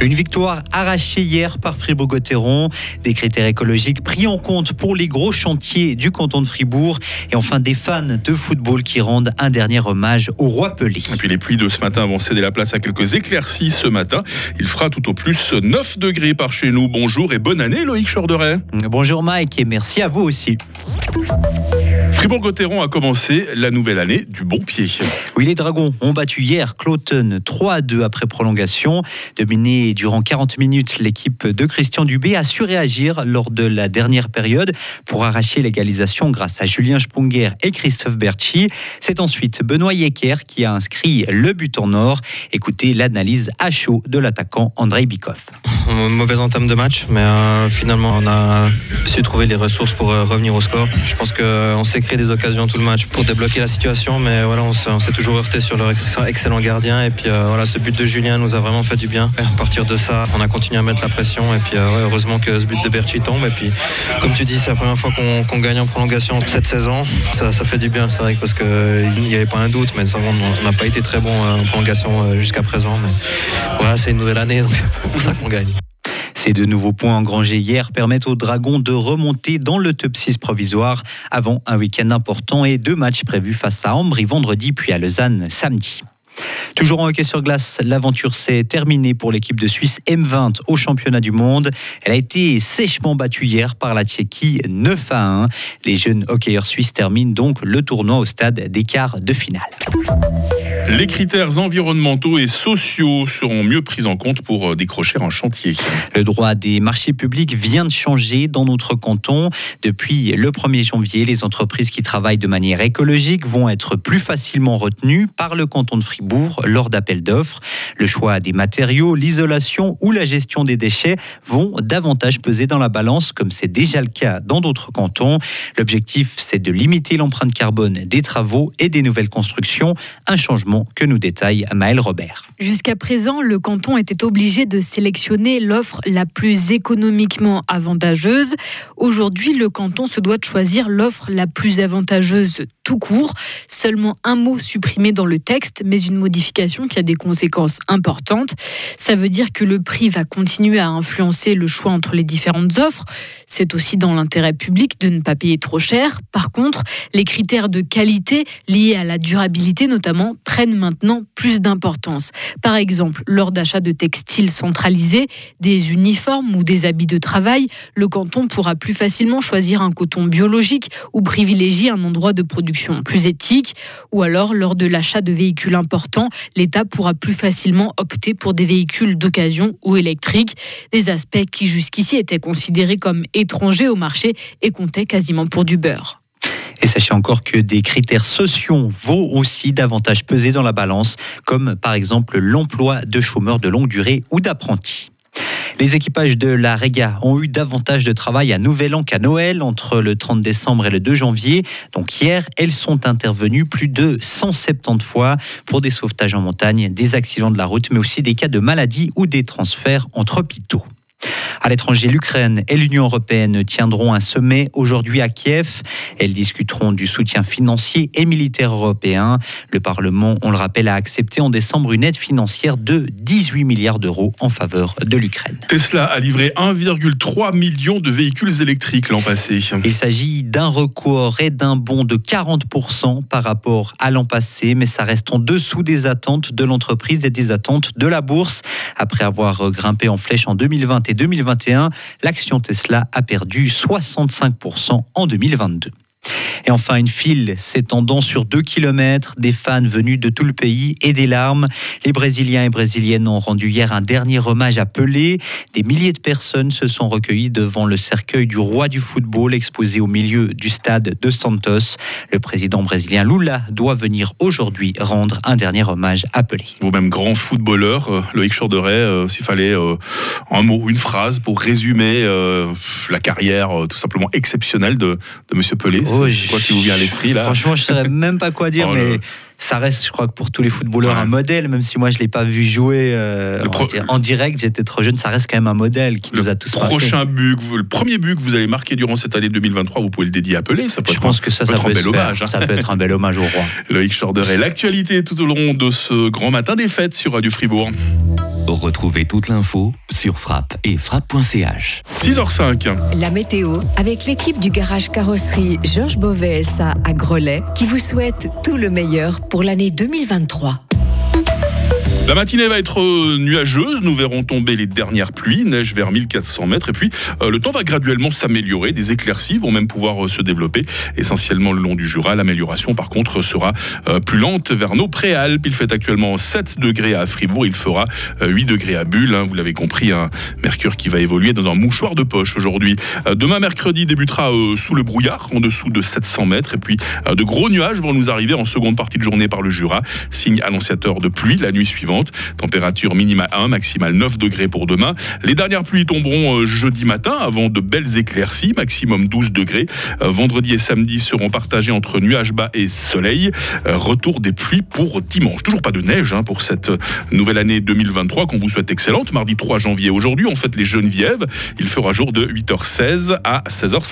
Une victoire arrachée hier par Fribourg-Gotteron. Des critères écologiques pris en compte pour les gros chantiers du canton de Fribourg. Et enfin des fans de football qui rendent un dernier hommage au roi Pelé. Et puis les pluies de ce matin vont céder la place à quelques éclaircies ce matin. Il fera tout au plus 9 degrés par chez nous. Bonjour et bonne année Loïc Chorderet. Bonjour Mike et merci à vous aussi. Fribourg-Gotteron a commencé la nouvelle année du bon pied. Oui, les Dragons ont battu hier Cloton 3 à 2 après prolongation. Dominé durant 40 minutes, l'équipe de Christian Dubé a su réagir lors de la dernière période pour arracher l'égalisation grâce à Julien Spunger et Christophe Berchi. C'est ensuite Benoît Yecker qui a inscrit le but en or. Écoutez l'analyse à chaud de l'attaquant Andrei Bikov. Mauvaise entame de match, mais euh, finalement on a su trouver les ressources pour euh, revenir au score. Je pense qu'on s'est des occasions tout le match pour débloquer la situation, mais voilà, on s'est toujours heurté sur leur excellent gardien. Et puis euh, voilà, ce but de Julien nous a vraiment fait du bien. À partir de ça, on a continué à mettre la pression. Et puis euh, heureusement que ce but de Berti tombe. Et puis, comme tu dis, c'est la première fois qu'on gagne en prolongation cette saison. Ça, fait du bien, c'est vrai, parce qu'il n'y avait pas un doute, mais on n'a pas été très bon en prolongation jusqu'à présent. Mais voilà, c'est une nouvelle année, donc c'est pour ça qu'on gagne. Ces deux nouveaux points engrangés hier permettent aux Dragons de remonter dans le top 6 provisoire avant un week-end important et deux matchs prévus face à Ambry vendredi puis à Lausanne samedi. Toujours en hockey sur glace, l'aventure s'est terminée pour l'équipe de Suisse M20 au championnat du monde. Elle a été sèchement battue hier par la Tchéquie 9 à 1. Les jeunes hockeyeurs suisses terminent donc le tournoi au stade des quarts de finale. Les critères environnementaux et sociaux seront mieux pris en compte pour euh, décrocher un chantier. Le droit des marchés publics vient de changer dans notre canton. Depuis le 1er janvier, les entreprises qui travaillent de manière écologique vont être plus facilement retenues par le canton de Fribourg lors d'appels d'offres. Le choix des matériaux, l'isolation ou la gestion des déchets vont davantage peser dans la balance, comme c'est déjà le cas dans d'autres cantons. L'objectif, c'est de limiter l'empreinte carbone des travaux et des nouvelles constructions. Un changement que nous détaille Maël Robert. Jusqu'à présent, le canton était obligé de sélectionner l'offre la plus économiquement avantageuse. Aujourd'hui, le canton se doit de choisir l'offre la plus avantageuse tout court. Seulement un mot supprimé dans le texte, mais une modification qui a des conséquences importantes. Ça veut dire que le prix va continuer à influencer le choix entre les différentes offres. C'est aussi dans l'intérêt public de ne pas payer trop cher. Par contre, les critères de qualité liés à la durabilité notamment prennent maintenant plus d'importance. Par exemple, lors d'achats de textiles centralisés, des uniformes ou des habits de travail, le canton pourra plus facilement choisir un coton biologique ou privilégier un endroit de production plus éthique. Ou alors, lors de l'achat de véhicules importants, l'État pourra plus facilement opter pour des véhicules d'occasion ou électriques, des aspects qui jusqu'ici étaient considérés comme étrangers au marché et comptaient quasiment pour du beurre. Et sachez encore que des critères sociaux vont aussi davantage peser dans la balance, comme par exemple l'emploi de chômeurs de longue durée ou d'apprentis. Les équipages de la Rega ont eu davantage de travail à Nouvel An qu'à Noël entre le 30 décembre et le 2 janvier. Donc hier, elles sont intervenues plus de 170 fois pour des sauvetages en montagne, des accidents de la route, mais aussi des cas de maladie ou des transferts entre hôpitaux. À l'étranger, l'Ukraine et l'Union européenne tiendront un sommet aujourd'hui à Kiev. Elles discuteront du soutien financier et militaire européen. Le Parlement, on le rappelle, a accepté en décembre une aide financière de 18 milliards d'euros en faveur de l'Ukraine. Tesla a livré 1,3 million de véhicules électriques l'an passé. Il s'agit d'un record et d'un bond de 40% par rapport à l'an passé, mais ça reste en dessous des attentes de l'entreprise et des attentes de la bourse. Après avoir grimpé en flèche en 2020 et 2021, l'action Tesla a perdu 65% en 2022. Et enfin, une file s'étendant sur deux kilomètres, des fans venus de tout le pays et des larmes. Les Brésiliens et Brésiliennes ont rendu hier un dernier hommage à Pelé. Des milliers de personnes se sont recueillies devant le cercueil du roi du football exposé au milieu du stade de Santos. Le président brésilien Lula doit venir aujourd'hui rendre un dernier hommage à Pelé. Vous-même grand footballeur, euh, Loïc Chorderet, euh, s'il fallait euh, un mot, une phrase pour résumer la carrière tout simplement exceptionnelle de, de Monsieur Pelé. Oh, quoi qui vous vient à l'esprit là Franchement, je ne saurais même pas quoi dire, oh, mais ça reste, je crois que pour tous les footballeurs, un modèle, même si moi je l'ai pas vu jouer euh, en, direct, j'étais trop jeune, ça reste quand même un modèle qui nous a tous prochain but, le premier but que vous allez marquer durant cette année 2023, vous pouvez le dédier à Pelé. Ça peut je pense que ça, ça, peut, être un bel hommage. Hein. Ça peut être un bel hommage au roi. Loïc Chorderet, l'actualité tout au long de ce grand matin des fêtes sur Radio Fribourg. Retrouvez toute l'info sur frappe et frappe.ch. 6h05. La météo avec l'équipe du garage carrosserie Georges Beauvais SA à Grelais qui vous souhaite tout le meilleur pour l'année 2023. La matinée va être euh, nuageuse. Nous verrons tomber les dernières pluies, neige vers 1400 mètres. Et puis, euh, le temps va graduellement s'améliorer. Des éclaircies vont même pouvoir euh, se développer, essentiellement le long du Jura. L'amélioration, par contre, sera plus lente vers nos préalpes. Il fait actuellement 7 degrés à Fribourg. Il fera 8 degrés à Bulle. Hein. Vous l'avez compris, un mercure qui va évoluer dans un mouchoir de poche aujourd'hui. Demain, mercredi, débutera sous le brouillard, en dessous de 700 mètres. Et puis, de gros nuages vont nous arriver en seconde partie de journée par le Jura. Signe annonciateur de pluie la nuit suivante. Température minimale 1, maximale 9 degrés pour demain. Les dernières pluies tomberont euh, jeudi matin avant de belles éclaircies, maximum 12 degrés. Euh, vendredi et samedi seront partagés entre nuages bas et soleil. Euh, retour des pluies pour dimanche. Toujours pas de neige hein, pour cette nouvelle année 2023 qu'on vous souhaite excellente. Mardi 3 janvier aujourd'hui, on fête les Genevièves. Il fera jour de 8h16 à 16h50.